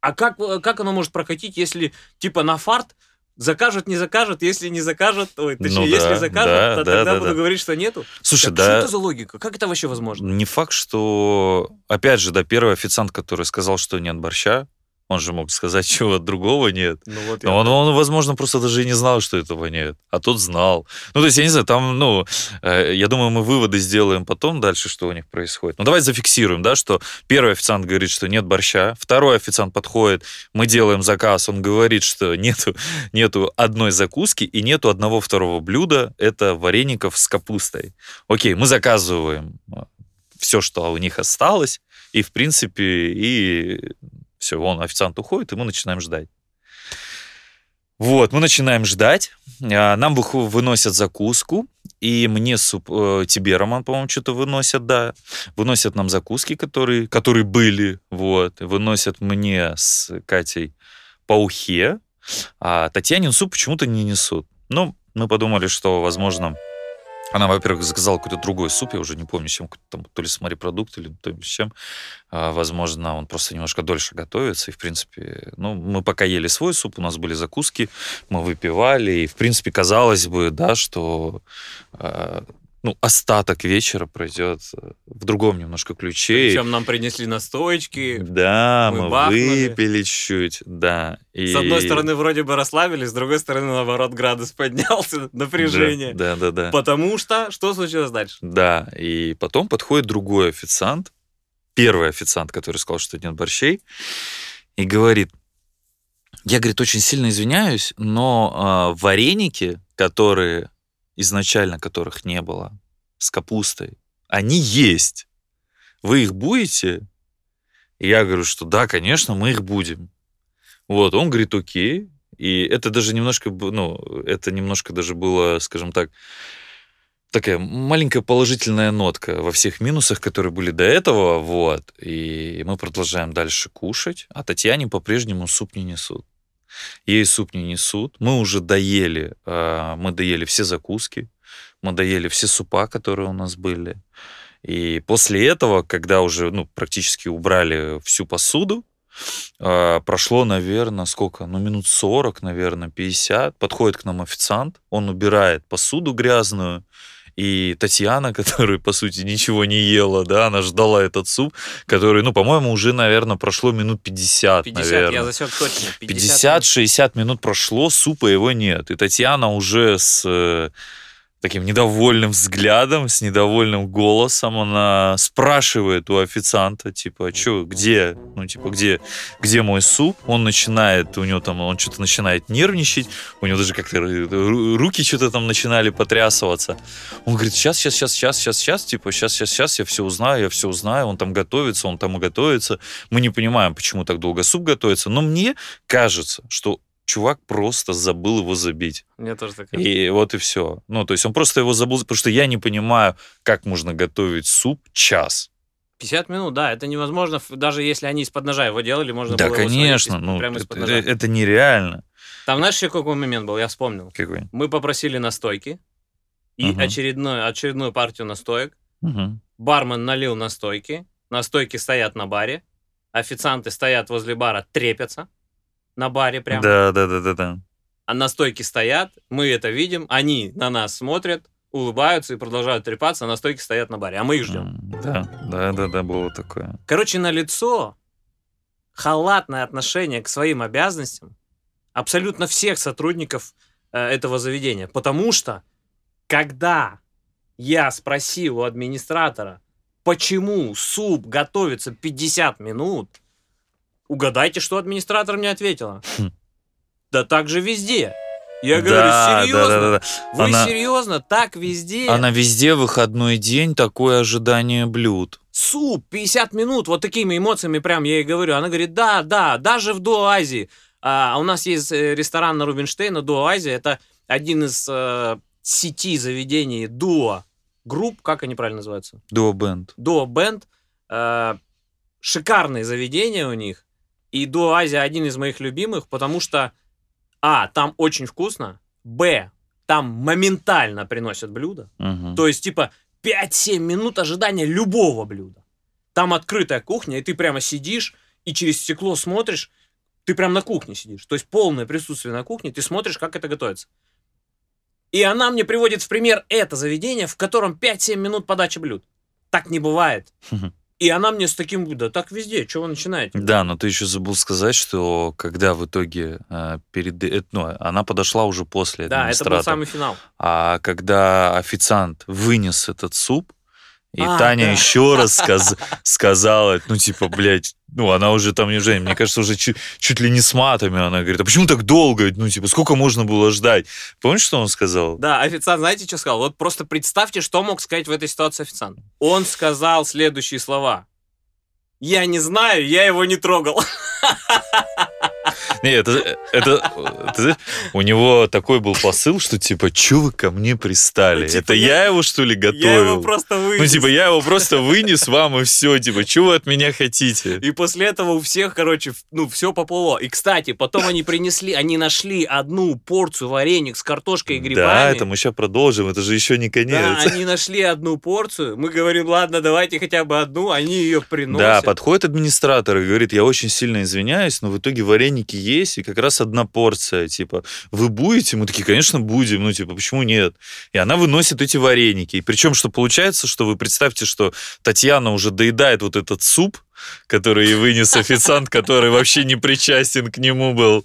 А как, э, как оно может прокатить, если типа на фарт закажут, не закажут, если не закажут, ой, точнее, Ну если да, закажут, да, то да, тогда да, буду да. говорить, что нету. Слушай, Так да... Что это за логика? Как это вообще возможно? Не факт, что... Опять же, да, первый официант, который сказал, что нет борща, он же мог сказать, чего другого нет. Ну вот Но он, он, возможно, просто даже и не знал, что этого нет. А тот знал. Ну, то есть, я не знаю, там, ну, э, я думаю, мы выводы сделаем потом дальше, что у них происходит. Ну, давай зафиксируем, да, что первый официант говорит, что нет борща, второй официант подходит, мы делаем заказ, он говорит, что (laughs) нету, нету одной закуски и нету одного второго блюда, это вареников с капустой. Окей, мы заказываем все, что у них осталось, и, в принципе, и все, он, официант уходит, и мы начинаем ждать. Вот, мы начинаем ждать. А, Нам выносят закуску, и мне суп, э, тебе, Роман, по-моему, что-то выносят, да. Выносят нам закуски, которые, которые были, вот. Выносят мне с Катей по ухе, а Татьянин суп почему-то не несут. Ну, мы подумали, что, возможно, она, во-первых, заказала какой-то другой суп, я уже не помню, чем, там, то ли с морепродукт, или то ли с чем. А, возможно, он просто немножко дольше готовится, и, в принципе, ну, мы пока ели свой суп, у нас были закуски, мы выпивали, и, в принципе, казалось бы, да, что а, ну, остаток вечера пройдет э, в другом немножко ключе. Причем нам принесли настойки. Да, мы мы, бахнули. выпили чуть, да. И... С одной стороны, вроде бы расслабились, с другой стороны, наоборот, градус (laughs) поднялся, напряжение. Да, да, да. да. Потому что что случилось дальше? Да, и потом подходит другой официант, первый официант, который сказал, что нет борщей, и говорит, я, говорит, очень сильно извиняюсь, но а, вареники, которые изначально которых не было, с капустой, они есть. Вы их будете? И я говорю, что да, конечно, мы их будем. Вот, он говорит, окей. И это даже немножко, ну, это немножко даже было, скажем так, такая маленькая положительная нотка во всех минусах, которые были до этого, вот. И мы продолжаем дальше кушать, а Татьяне по-прежнему суп не несут. Ей суп не несут. Мы уже доели, а, мы доели все закуски, мы доели все супа, которые у нас были. И после этого, когда уже ну, практически убрали всю посуду, а, прошло, наверное, сколько? Ну, минут 40, наверное, 50. Подходит к нам официант, он убирает посуду грязную, и Татьяна, (laughs) которая, по сути, ничего не ела, да, она ждала этот суп, который, ну, по-моему, уже, наверное, прошло минут 50, 50 наверное. я засек точно. 50-60 минут прошло, супа его нет. И Татьяна уже с э, таким недовольным взглядом, с недовольным голосом. Она спрашивает у официанта, типа, что, где, ну, типа, где, где мой суп? Он начинает, у него там, он что-то начинает нервничать, у него даже как-то руки что-то там начинали потрясываться. Он говорит, сейчас, сейчас, сейчас, сейчас, сейчас, сейчас, типа, сейчас, сейчас, сейчас, я все узнаю, я все узнаю, он там готовится, он там и готовится. Мы не понимаем, почему так долго суп готовится, но мне кажется, что чувак просто забыл его забить. Мне тоже так И вот и все. Ну, то есть он просто его забыл, потому что я не понимаю, как можно готовить суп час. 50 минут, да, это невозможно, даже если они из-под ножа его делали, можно да, было конечно, его ну, прямо из-под ножа. Это, это нереально. Там, знаешь, еще какой момент был, я вспомнил. Какой? Мы попросили настойки, и угу. очередную, очередную партию настоек. Угу. Бармен налил настойки, настойки стоят на баре, официанты стоят возле бара, трепятся на баре прямо. Да, да, да, да, да. А на стойке стоят, мы это видим, они на нас смотрят, улыбаются и продолжают трепаться, а на стойке стоят на баре, а мы их ждем. Да, да, да, да, было такое. Короче, на лицо халатное отношение к своим обязанностям абсолютно всех сотрудников э, этого заведения. Потому что, когда я спросил у администратора, почему суп готовится 50 минут, Угадайте, что администратор мне ответила. Хм. Да так же везде. Я говорю, да, серьезно? Да, да, да. Вы она, серьезно? Так везде? Она везде выходной день, такое ожидание блюд. Суп, 50 минут, вот такими эмоциями прям я ей говорю. Она говорит, да, да, даже в Дуазии. А, у нас есть э, ресторан на Рубинштейна, Дуазия. Это один из э, сети заведений Дуо групп, как они правильно называются? Дуо Бенд. Дуо Бенд. Э, шикарные заведения у них. И Дуо Азия один из моих любимых, потому что, а, там очень вкусно, б, там моментально приносят блюдо. Угу. То есть, типа, 5-7 минут ожидания любого блюда. Там открытая кухня, и ты прямо сидишь, и через стекло смотришь, ты прям на кухне сидишь. То есть полное присутствие на кухне, ты смотришь, как это готовится. И она мне приводит в пример это заведение, в котором 5-7 минут подачи блюд. Так не бывает. (laughs) И она мне с таким, да так везде, чего вы начинаете? Да, но ты еще забыл сказать, что когда в итоге э, перед... Э, ну, она подошла уже после Да, это был самый финал. А когда официант вынес этот суп, и а, Таня да. еще раз сказ сказала, ну, типа, блядь, ну, она уже там, уже, мне кажется, уже чуть, чуть ли не с матами. Она говорит, а почему так долго? Ну, типа, сколько можно было ждать? Помнишь, что он сказал? Да, официант, знаете, что сказал? Вот просто представьте, что мог сказать в этой ситуации официант. Он сказал следующие слова. Я не знаю, я его не трогал. (laughs) (laughs) Не, это, это, у него такой был посыл, что типа, чё вы ко мне пристали? Ну, типа, это я, его, что ли, готовил? Я его просто вынес. Ну, типа, я его просто вынес вам, и все, типа, чё вы от меня хотите? И после этого у всех, короче, ну, все поплыло. И, кстати, потом они принесли, они нашли одну порцию вареник с картошкой и грибами. Да, это мы сейчас продолжим, это же еще не конец. Да, они нашли одну порцию, мы говорим, ладно, давайте хотя бы одну, они ее приносят. Да, подходит администратор и говорит, я очень сильно извиняюсь, но в итоге вареники есть, есть, и как раз одна порция, типа, вы будете? Мы такие, конечно, будем, ну, типа, почему нет? И она выносит эти вареники. И причем, что получается, что вы представьте, что Татьяна уже доедает вот этот суп, который и вынес официант, который вообще не причастен к нему был.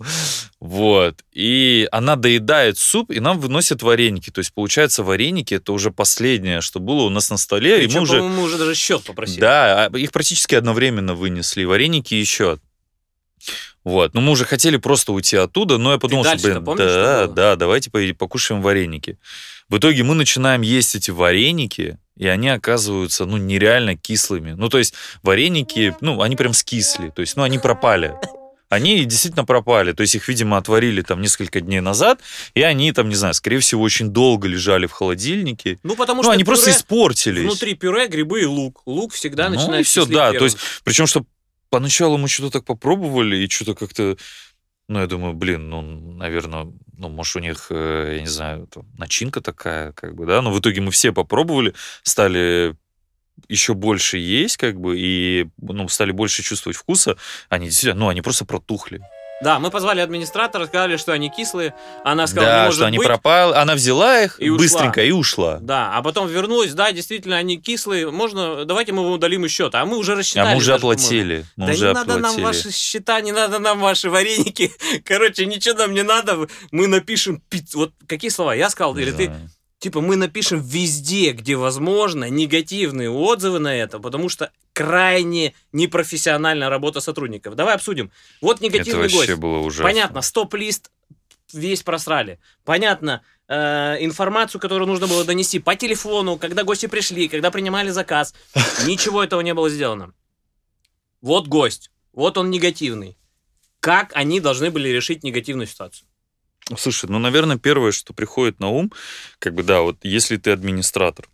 Вот. И она доедает суп, и нам выносят вареники. То есть, получается, вареники это уже последнее, что было у нас на столе. Причем, и мы уже... мы уже даже счет попросили. Да, а их практически одновременно вынесли. Вареники и счет. Вот. Ну, мы уже хотели просто уйти оттуда, но я подумал, что, блин, помнишь, да, что да, давайте покушаем вареники. В итоге мы начинаем есть эти вареники, и они оказываются, ну, нереально кислыми. Ну, то есть вареники, ну, они прям скисли, то есть, ну, они пропали. Они действительно пропали, то есть их, видимо, отварили там несколько дней назад, и они там, не знаю, скорее всего, очень долго лежали в холодильнике. Ну, потому Ну, что они пюре- просто испортились. внутри пюре грибы и лук. Лук всегда ну, начинает и все, да, первым. то есть, причем, что поначалу мы что-то так попробовали, и что-то как-то, ну, я думаю, блин, ну, наверное, ну, может, у них, э, я не знаю, там, начинка такая, как бы, да, но в итоге мы все попробовали, стали еще больше есть, как бы, и, ну, стали больше чувствовать вкуса, они действительно, ну, они просто протухли. Да, мы позвали администратора, сказали, что они кислые. Она сказала, да, не может что они быть. пропали, она взяла их И ушла. быстренько и ушла. Да, а потом вернулась, да, действительно, они кислые. Можно, давайте мы удалим из счета. А мы уже А рассчитали. мы уже даже, оплатили. Мы да уже не надо нам оплатили. ваши счета, не надо нам ваши вареники. (laughs) Короче, ничего нам не надо. Мы напишем... Вот какие слова? Я сказал? Не Или ты? Типа мы напишем везде, где возможно, негативные отзывы на это, потому что крайне непрофессиональная работа сотрудников. Давай обсудим. Вот Это негативный вообще гость. было ужасно. Понятно, стоп-лист весь просрали. Понятно, э, информацию, которую нужно было донести по телефону, когда гости пришли, когда принимали заказ. (laughs) Ничего этого не было сделано. Вот гость, вот он негативный. Как они должны были решить негативную ситуацию? Слушай, ну, наверное, первое, что приходит на ум, как бы, да, вот если ты администратор,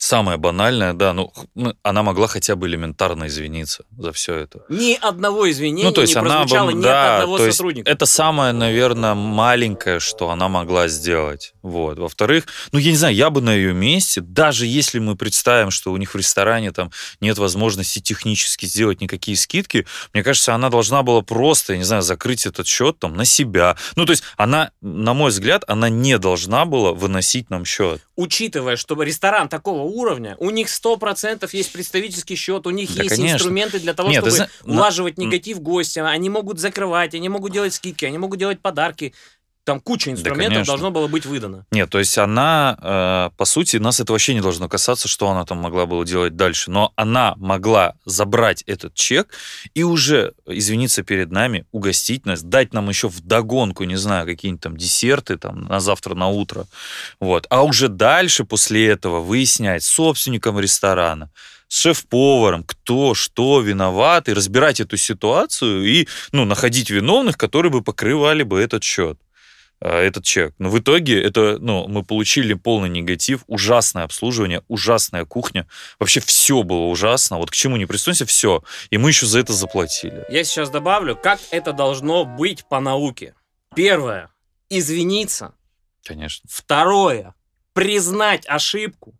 самое банальное, да, ну, ну, она могла хотя бы элементарно извиниться за все это. Ни одного извинения ну, то есть не она прозвучало бы, ни да, от одного то есть сотрудника. это самое, наверное, маленькое, что она могла сделать. Вот. Во-вторых, ну, я не знаю, я бы на ее месте, даже если мы представим, что у них в ресторане там нет возможности технически сделать никакие скидки, мне кажется, она должна была просто, я не знаю, закрыть этот счет там на себя. Ну, то есть она, на мой взгляд, она не должна была выносить нам счет. Учитывая, что ресторан такого уровня, у них 100% есть представительский счет, у них Да, есть конечно. инструменты для того, Нет, чтобы на- улаживать негатив гостя. Они могут закрывать, они могут делать скидки, они могут делать подарки. Там куча инструментов конечно. должно было быть выдано. Нет, то есть она, э, по сути, нас это вообще не должно касаться, что она там могла было делать дальше. Но она могла забрать этот чек и уже извиниться перед нами, угостить нас, дать нам еще в догонку, не знаю, какие-нибудь там десерты там на завтра, на утро. Вот. А уже дальше, после этого, выяснять с собственником ресторана, с шеф-поваром, кто, что виноват, и разбирать эту ситуацию и ну, находить виновных, которые бы покрывали бы этот счет этот чек. Но в итоге это, ну, мы получили полный негатив, ужасное обслуживание, ужасная кухня. Вообще все было ужасно. Вот к чему не пристойся, все. И мы еще за это заплатили. Я сейчас добавлю, как это должно быть по науке. Первое. Извиниться. Конечно. Второе. Признать ошибку.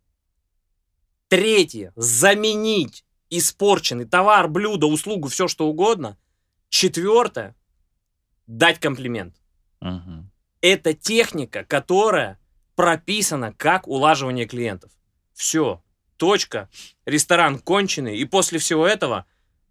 Третье. Заменить испорченный товар, блюдо, услугу, все что угодно. Четвертое. Дать комплимент. Мгм. Это техника, которая прописана как улаживание клиентов. Все. Точка. Ресторан конченый. И после всего этого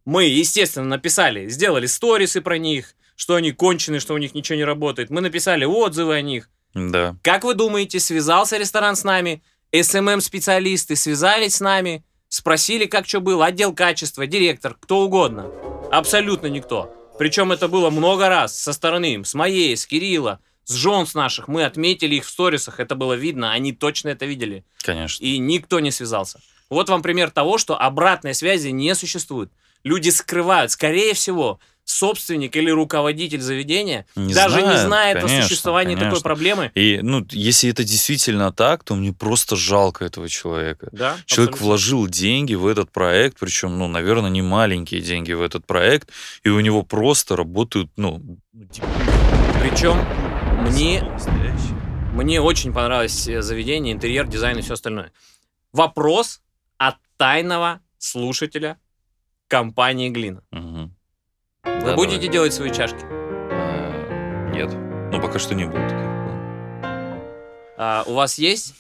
мы, естественно, написали, сделали сторисы про них, что они конченые, что у них ничего не работает. Мы написали отзывы о них. Да. Как вы думаете, связался ресторан с нами? СММ-специалисты связались с нами, спросили, как что было, отдел качества, директор, кто угодно. Абсолютно никто. Причем это было много раз со стороны с моей, с Кирилла, с жен с наших. Мы отметили их в сторисах, это было видно, они точно это видели. Конечно. И никто не связался. Вот вам пример того, что обратной связи не существует. Люди скрывают, скорее всего, собственник или руководитель заведения Не даже не знает, знает о конечно, существовании такой конечно. проблемы. И, ну, если это действительно так, то мне просто жалко этого человека. Да, Человек абсолютно. вложил деньги в этот проект, причем, ну, наверное, не маленькие деньги в этот проект, и у него просто работают, ну, Причем мне, мне очень понравилось э, заведение, интерьер, дизайн и все остальное. Вопрос от тайного слушателя компании Глина. Мгм. Вы Да, будете давай. делать свои чашки? А, Нет. Ну, пока что не будет. А, у вас есть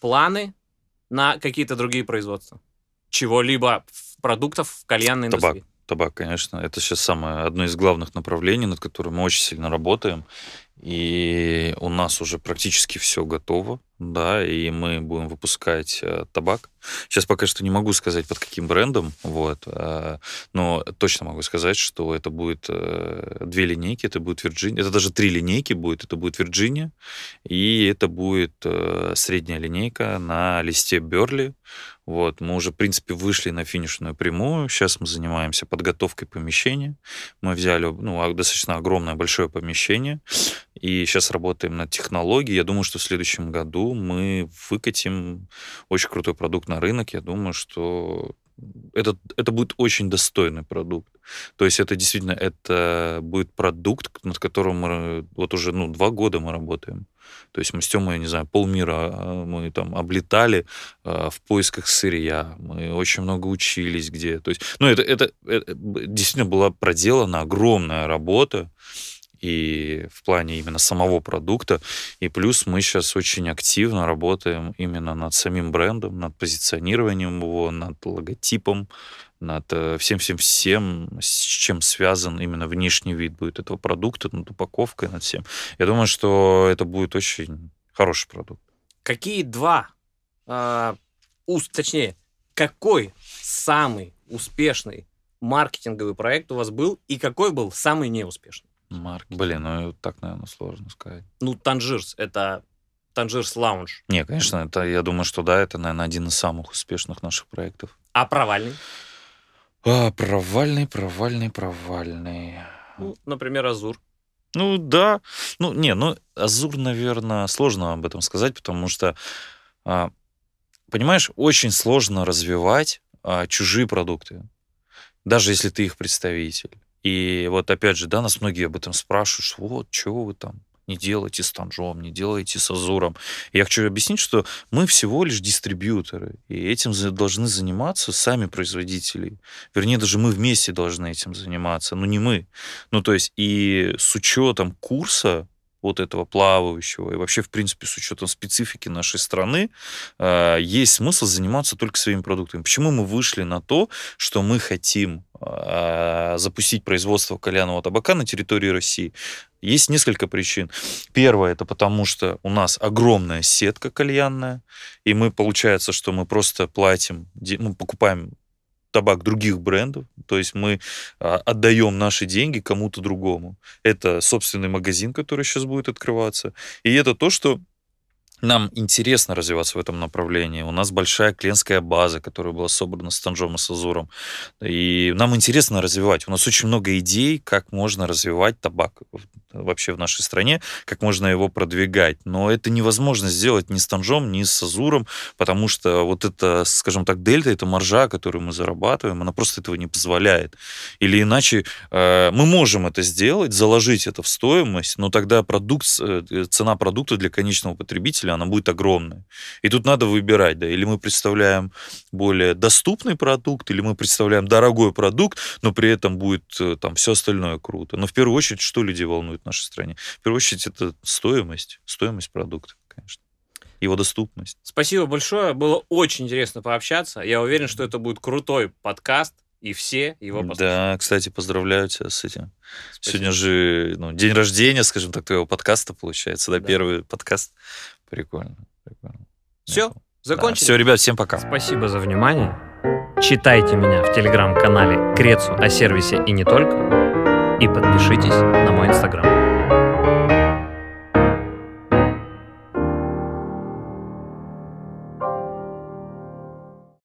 планы на какие-то другие производства? Чего-либо продуктов в кальянной Табак. индустрии? Табак, конечно. Это сейчас самое одно из главных направлений, над которым мы очень сильно работаем. И у нас уже практически все готово, да, и мы будем выпускать э, табак. Сейчас пока что не могу сказать, под каким брендом, вот, э, но точно могу сказать, что это будет э, две линейки, это будет Virginia, это даже три линейки будет, это будет Virginia, и это будет э, средняя линейка на листе Берли, вот, мы уже, в принципе, вышли на финишную прямую. Сейчас мы занимаемся подготовкой помещения. Мы взяли ну, достаточно огромное, большое помещение. И сейчас работаем над технологией. Я думаю, что в следующем году мы выкатим очень крутой продукт на рынок. Я думаю, что это, это будет очень достойный продукт. То есть это действительно это будет продукт, над которым мы вот уже ну, два года мы работаем. То есть мы с Тёмой, не знаю, полмира а, мы там облетали э, в поисках сырья, мы очень много учились где. То есть, ну, это, это, это действительно была проделана огромная работа, и в плане именно самого продукта. И плюс мы сейчас очень активно работаем именно над самим брендом, над позиционированием его, над логотипом, над э, всем-всем-всем, с чем связан именно внешний вид будет этого продукта, над упаковкой, над всем. Я думаю, что это будет очень хороший продукт. Какие два, э, уст, точнее, какой самый успешный маркетинговый проект у вас был и какой был самый неуспешный? Марк. Блин, ну так, наверное, сложно сказать. Ну, Танжирс, это Танжирс Лаунж. Не, конечно, это, я думаю, что да, это, наверное, один из самых успешных наших проектов. А провальный? А, провальный, провальный, провальный. Ну, например, Азур. Ну, да. Ну, не, ну, Азур, наверное, сложно об этом сказать, потому что, а, понимаешь, очень сложно развивать а, чужие продукты, даже если ты их представитель. И вот опять же, да, нас многие об этом спрашивают, вот, чего вы там не делаете с Танжом, не делаете с Азуром. Я хочу объяснить, что мы всего лишь дистрибьюторы, и этим должны заниматься сами производители. Вернее, даже мы вместе должны этим заниматься, но не мы. Ну, то есть и с учетом курса вот этого плавающего, и вообще, в принципе, с учетом специфики нашей страны, э, есть смысл заниматься только своими продуктами. Почему мы вышли на то, что мы хотим э, запустить производство кальянного табака на территории России? Есть несколько причин. Первое, это потому что у нас огромная сетка кальянная, и мы, получается, что мы просто платим, мы покупаем табак других брендов, то есть мы а, отдаем наши деньги кому-то другому. Это собственный магазин, который сейчас будет открываться, и это то, что нам интересно развиваться в этом направлении. У нас большая клиентская база, которая была собрана с Танжом и с Азуром. И нам интересно развивать. У нас очень много идей, как можно развивать табак вообще в нашей стране, как можно его продвигать. Но это невозможно сделать ни с Танжом, ни с Азуром, потому что вот это, скажем так, дельта, это маржа, которую мы зарабатываем, она просто этого не позволяет. Или иначе э, мы можем это сделать, заложить это в стоимость, но тогда продукт, э, цена продукта для конечного потребителя, она будет огромная. И тут надо выбирать, да, или мы представляем более доступный продукт, или мы представляем дорогой продукт, но при этом будет э, там все остальное круто. Но в первую очередь, что людей волнует? в нашей стране. В первую очередь, это стоимость, стоимость продукта, конечно его доступность. Спасибо большое. Было очень интересно пообщаться. Я уверен, что это будет крутой подкаст, и все его послушают. Да, кстати, поздравляю тебя с этим. Спасибо. Сегодня же ну, день рождения, скажем так, твоего подкаста получается, да, да. первый подкаст. Прикольно, прикольно. Все, закончили. Да. Все, ребят, всем пока. Спасибо за внимание. Читайте меня в телеграм-канале Крецу о сервисе и не только и подпишитесь на мой инстаграм.